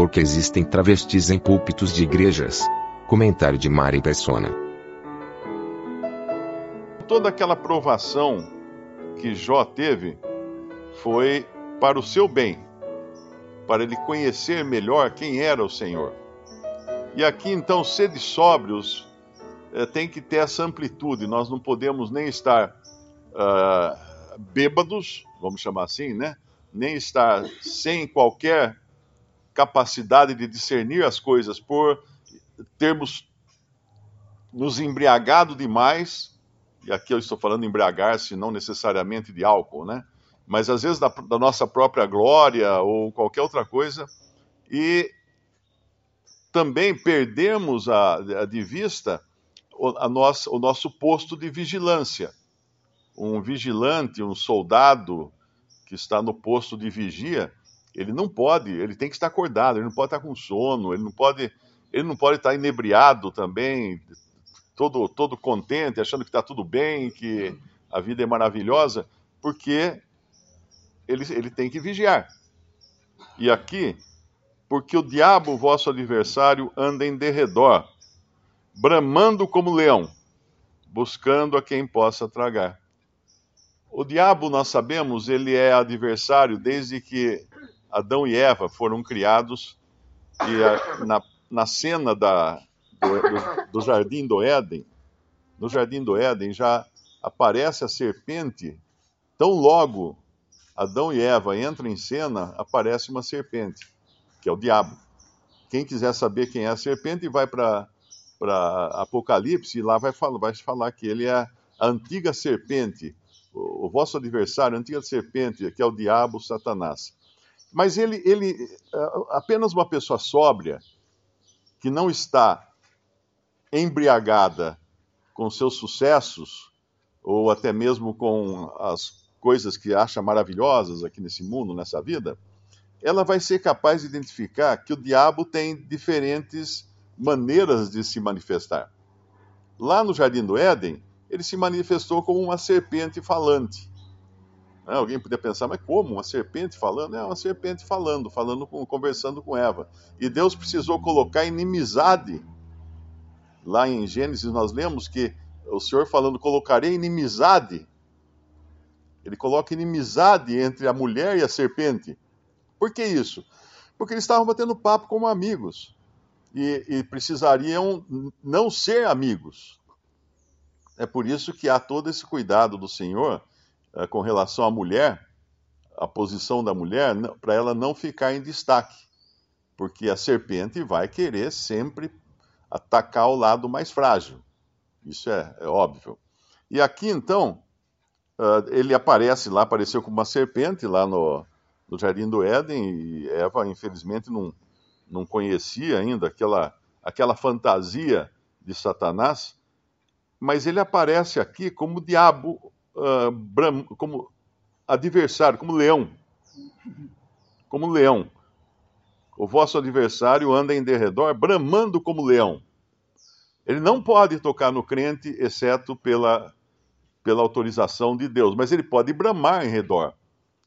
Porque existem travestis em púlpitos de igrejas. Comentário de Mari Persona. Toda aquela provação que Jó teve foi para o seu bem, para ele conhecer melhor quem era o Senhor. E aqui então, sede sóbrios é, tem que ter essa amplitude, nós não podemos nem estar uh, bêbados, vamos chamar assim, né? Nem estar sem qualquer capacidade de discernir as coisas por termos nos embriagado demais, e aqui eu estou falando embriagar-se não necessariamente de álcool, né? Mas às vezes da, da nossa própria glória ou qualquer outra coisa, e também perdemos a, a de vista a nossa, o nosso posto de vigilância. Um vigilante, um soldado que está no posto de vigia, ele não pode, ele tem que estar acordado, ele não pode estar com sono, ele não pode, ele não pode estar inebriado também, todo, todo contente, achando que está tudo bem, que a vida é maravilhosa, porque ele, ele tem que vigiar. E aqui porque o diabo, vosso adversário, anda em derredor, bramando como leão, buscando a quem possa tragar. O diabo, nós sabemos, ele é adversário desde que Adão e Eva foram criados e a, na, na cena da, do, do, do jardim do Éden, no jardim do Éden já aparece a serpente, tão logo Adão e Eva entram em cena, aparece uma serpente que é o diabo. Quem quiser saber quem é a serpente, vai para Apocalipse e lá vai vai falar que ele é a antiga serpente, o, o vosso adversário, a antiga serpente, que é o diabo, Satanás. Mas ele, ele, é, apenas uma pessoa sóbria, que não está embriagada com seus sucessos, ou até mesmo com as coisas que acha maravilhosas aqui nesse mundo, nessa vida, ela vai ser capaz de identificar que o diabo tem diferentes maneiras de se manifestar. Lá no Jardim do Éden, ele se manifestou como uma serpente falante. Né, alguém poderia pensar, mas como? Uma serpente falando? É uma serpente falando, falando com, conversando com Eva. E Deus precisou colocar inimizade. Lá em Gênesis nós lemos que o Senhor falando, colocarei inimizade. Ele coloca inimizade entre a mulher e a serpente. Por que isso? Porque eles estavam batendo papo como amigos e, e precisariam não ser amigos. É por isso que há todo esse cuidado do Senhor é, com relação à mulher, a posição da mulher, para ela não ficar em destaque. Porque a serpente vai querer sempre atacar o lado mais frágil. Isso é, é óbvio. E aqui então, uh, ele aparece lá, apareceu como uma serpente lá no, no Jardim do Éden e Eva, infelizmente, não, não conhecia ainda aquela, aquela fantasia de Satanás, mas ele aparece aqui como diabo, uh, bram, como adversário, como leão. Como leão. O vosso adversário anda em derredor, bramando como leão. Ele não pode tocar no crente, exceto pela, pela autorização de Deus, mas ele pode bramar em redor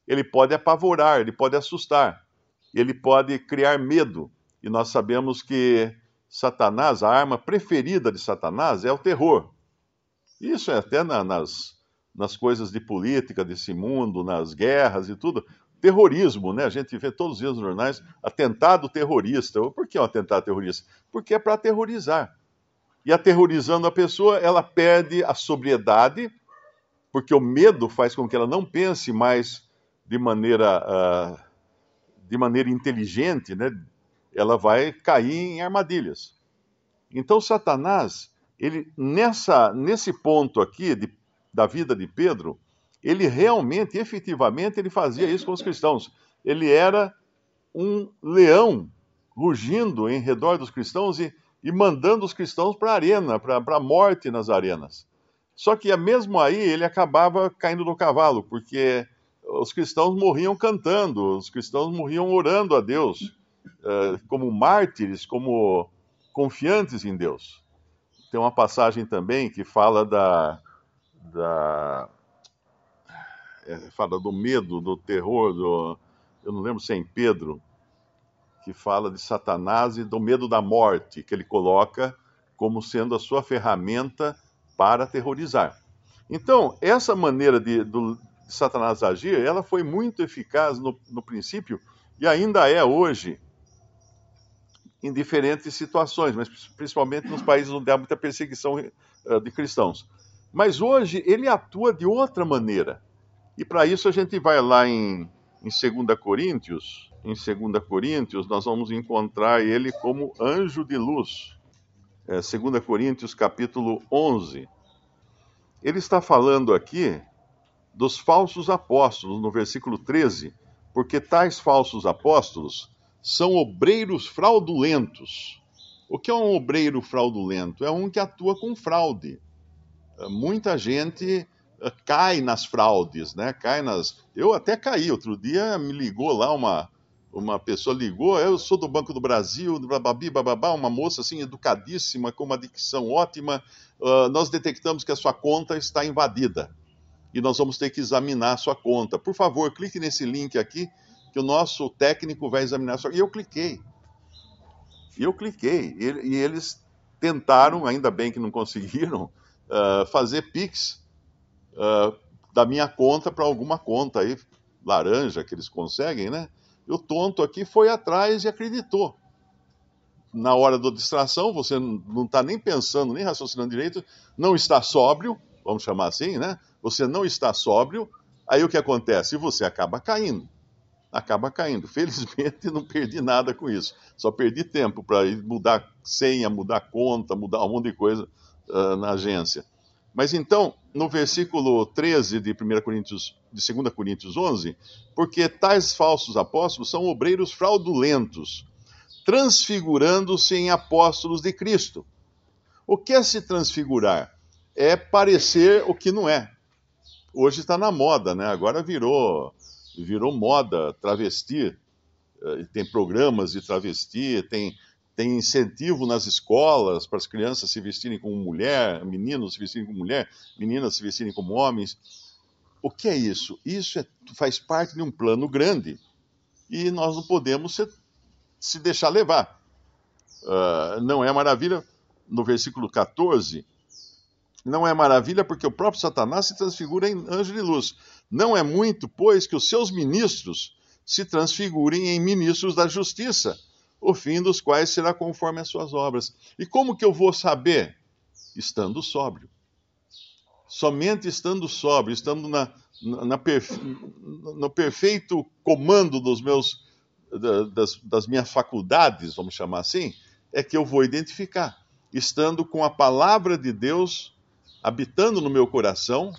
ele pode apavorar, ele pode assustar, ele pode criar medo. E nós sabemos que Satanás, a arma preferida de Satanás é o terror. Isso é até na, nas, nas coisas de política desse mundo, nas guerras e tudo. Terrorismo, né? A gente vê todos os dias nos jornais atentado terrorista. Por que é um atentado terrorista? Porque é para aterrorizar. E aterrorizando a pessoa, ela perde a sobriedade, porque o medo faz com que ela não pense mais de maneira, uh, de maneira inteligente, né, ela vai cair em armadilhas. Então, Satanás, ele nessa, nesse ponto aqui de, da vida de Pedro, ele realmente, efetivamente, ele fazia isso com os cristãos. Ele era um leão rugindo em redor dos cristãos e, e mandando os cristãos para a arena, para a morte nas arenas. Só que mesmo aí ele acabava caindo do cavalo, porque os cristãos morriam cantando, os cristãos morriam orando a Deus, eh, como mártires, como confiantes em Deus. Tem uma passagem também que fala da, da é, fala do medo, do terror, do, eu não lembro se é em Pedro, que fala de Satanás e do medo da morte, que ele coloca como sendo a sua ferramenta para aterrorizar. Então, essa maneira de, do, de Satanás agir, ela foi muito eficaz no, no princípio e ainda é hoje em diferentes situações, mas principalmente nos países onde há muita perseguição uh, de cristãos. Mas hoje ele atua de outra maneira. E para isso a gente vai lá em, em 2 Coríntios. Em 2 Coríntios nós vamos encontrar ele como anjo de luz. É, 2 Coríntios capítulo 11. Ele está falando aqui dos falsos apóstolos, no versículo 13, porque tais falsos apóstolos são obreiros fraudulentos. O que é um obreiro fraudulento? É um que atua com fraude. Muita gente eh, cai nas fraudes, né? Cai nas. Eu até caí. Outro dia me ligou lá uma uma pessoa ligou, eu sou do Banco do Brasil, bababi, bababá, uma moça assim educadíssima, com uma dicção ótima. Uh, nós detectamos que a sua conta está invadida e nós vamos ter que examinar a sua conta. Por favor, clique nesse link aqui que o nosso técnico vai examinar a sua. E eu cliquei. E eu cliquei. E, e eles tentaram, ainda bem que não conseguiram, uh, fazer Pix uh, da minha conta para alguma conta aí, laranja, que eles conseguem, né? E o tonto aqui foi atrás e acreditou. Na hora da distração, você não está nem pensando, nem raciocinando direito, não está sóbrio, vamos chamar assim, né? Você não está sóbrio, aí o que acontece? Você acaba caindo. Acaba caindo. Felizmente não perdi nada com isso. Só perdi tempo para mudar senha, mudar conta, mudar um monte de coisa uh, na agência. Mas então, no versículo 13 de 1 Coríntios, de 2 Coríntios 11, porque tais falsos apóstolos são obreiros fraudulentos, transfigurando-se em apóstolos de Cristo. O que é se transfigurar? É parecer o que não é. Hoje está na moda, né? Agora virou virou moda travestir. Eh, tem programas de travestir, tem tem incentivo nas escolas para as crianças se vestirem como mulher, meninos se vestirem como mulher, meninas se vestirem como homens. O que é isso? Isso é, faz parte de um plano grande e nós não podemos se, se deixar levar. Uh, não é maravilha, no versículo 14, não é maravilha porque o próprio Satanás se transfigura em anjo de luz. Não é muito, pois, que os seus ministros se transfigurem em ministros da justiça o fim dos quais será conforme as suas obras. E como que eu vou saber? Estando sóbrio. Somente estando sóbrio, estando na, na perfe... no perfeito comando dos meus, das, das minhas faculdades, vamos chamar assim, é que eu vou identificar. Estando com a palavra de Deus habitando no meu coração,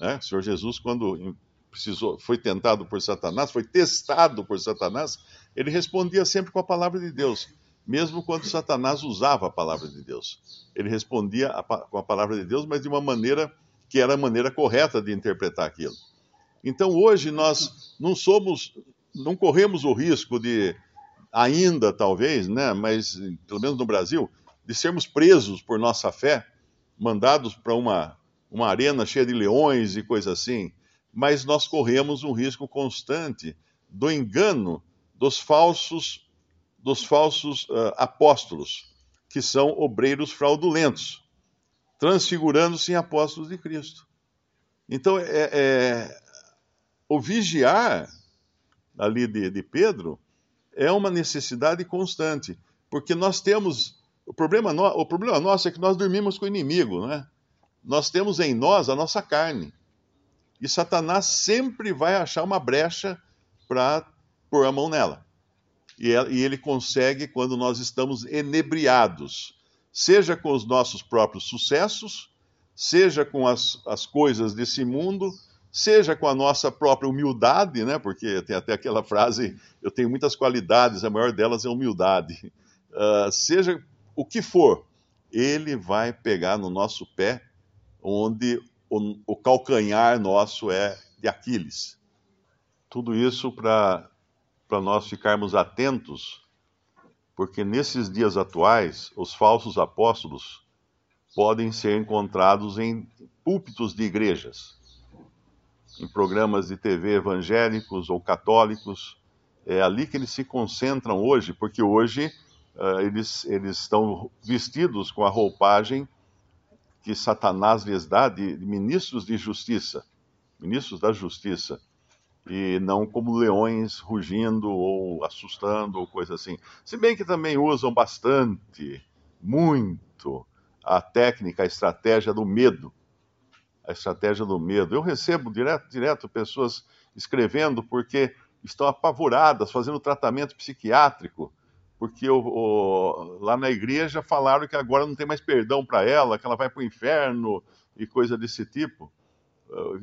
né? o Senhor Jesus, quando precisou, foi tentado por Satanás, foi testado por Satanás, ele respondia sempre com a palavra de Deus, mesmo quando Satanás usava a palavra de Deus. Ele respondia a, com a palavra de Deus, mas de uma maneira que era a maneira correta de interpretar aquilo. Então hoje nós não somos, não corremos o risco de, ainda talvez, né, mas pelo menos no Brasil, de sermos presos por nossa fé, mandados para uma, uma arena cheia de leões e coisa assim, mas nós corremos um risco constante do engano dos falsos, dos falsos uh, apóstolos, que são obreiros fraudulentos, transfigurando-se em apóstolos de Cristo. Então, é, é, o vigiar ali de, de Pedro é uma necessidade constante, porque nós temos. O problema, no, o problema nosso é que nós dormimos com o inimigo, né? Nós temos em nós a nossa carne. E Satanás sempre vai achar uma brecha para pôr a mão nela. E ele consegue quando nós estamos enebriados, seja com os nossos próprios sucessos, seja com as, as coisas desse mundo, seja com a nossa própria humildade, né? Porque tem até aquela frase: eu tenho muitas qualidades, a maior delas é humildade. Uh, seja o que for, ele vai pegar no nosso pé, onde o, o calcanhar nosso é de Aquiles. Tudo isso para nós ficarmos atentos, porque nesses dias atuais, os falsos apóstolos podem ser encontrados em púlpitos de igrejas, em programas de TV evangélicos ou católicos. É ali que eles se concentram hoje, porque hoje uh, eles, eles estão vestidos com a roupagem que Satanás lhes dá de, de ministros de justiça, ministros da justiça e não como leões rugindo ou assustando ou coisa assim. Se bem que também usam bastante, muito, a técnica, a estratégia do medo. A estratégia do medo. Eu recebo direto, direto pessoas escrevendo porque estão apavoradas, fazendo tratamento psiquiátrico, porque o, o, lá na igreja falaram que agora não tem mais perdão para ela, que ela vai para o inferno e coisa desse tipo.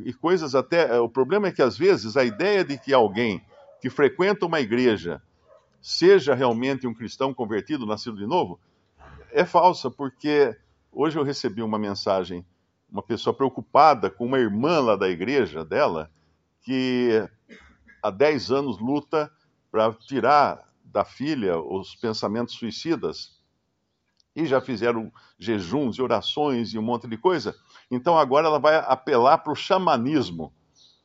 E coisas até. O problema é que às vezes a ideia de que alguém que frequenta uma igreja seja realmente um cristão convertido, nascido de novo, é falsa, porque Hoje eu recebi uma mensagem, uma pessoa preocupada com uma irmã lá da igreja dela, que há 10 anos luta para tirar da filha os pensamentos suicidas e já fizeram jejuns e orações e um monte de coisa. Então agora ela vai apelar para o xamanismo.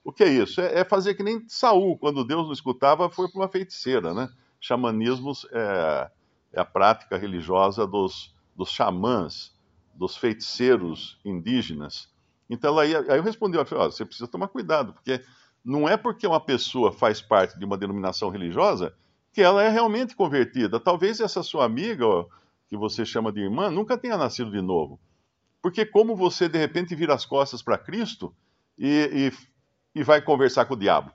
O que é isso? É, é, fazer que nem Saul, quando Deus não escutava, foi para uma feiticeira, né? Xamanismo é, é a prática religiosa dos, dos xamãs dos feiticeiros indígenas. Então, ela ia, aí eu respondi, eu oh, você precisa tomar cuidado, porque não é porque uma pessoa faz parte de uma denominação religiosa que ela é realmente convertida. Talvez essa sua amiga, que você chama de irmã, nunca tenha nascido de novo. Porque como você, de repente, vira as costas para Cristo e, e, e, vai conversar com o diabo?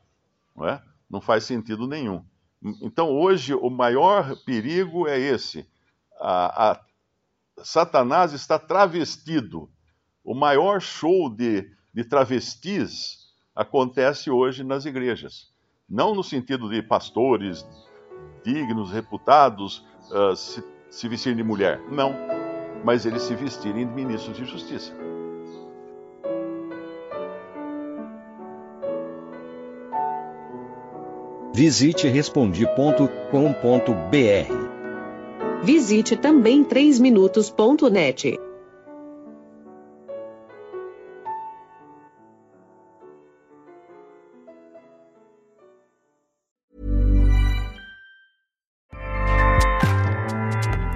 Não, é? não faz sentido nenhum. Então, hoje, o maior perigo é esse. A, a, Satanás está travestido. O maior show de, de travestis acontece hoje nas igrejas. Não no sentido de pastores dignos, reputados, uh, se, se vestirem de mulher. Não. Mas eles se vestirem de ministros de justiça. Visite respondi.com.br Visite também 3minutos.net.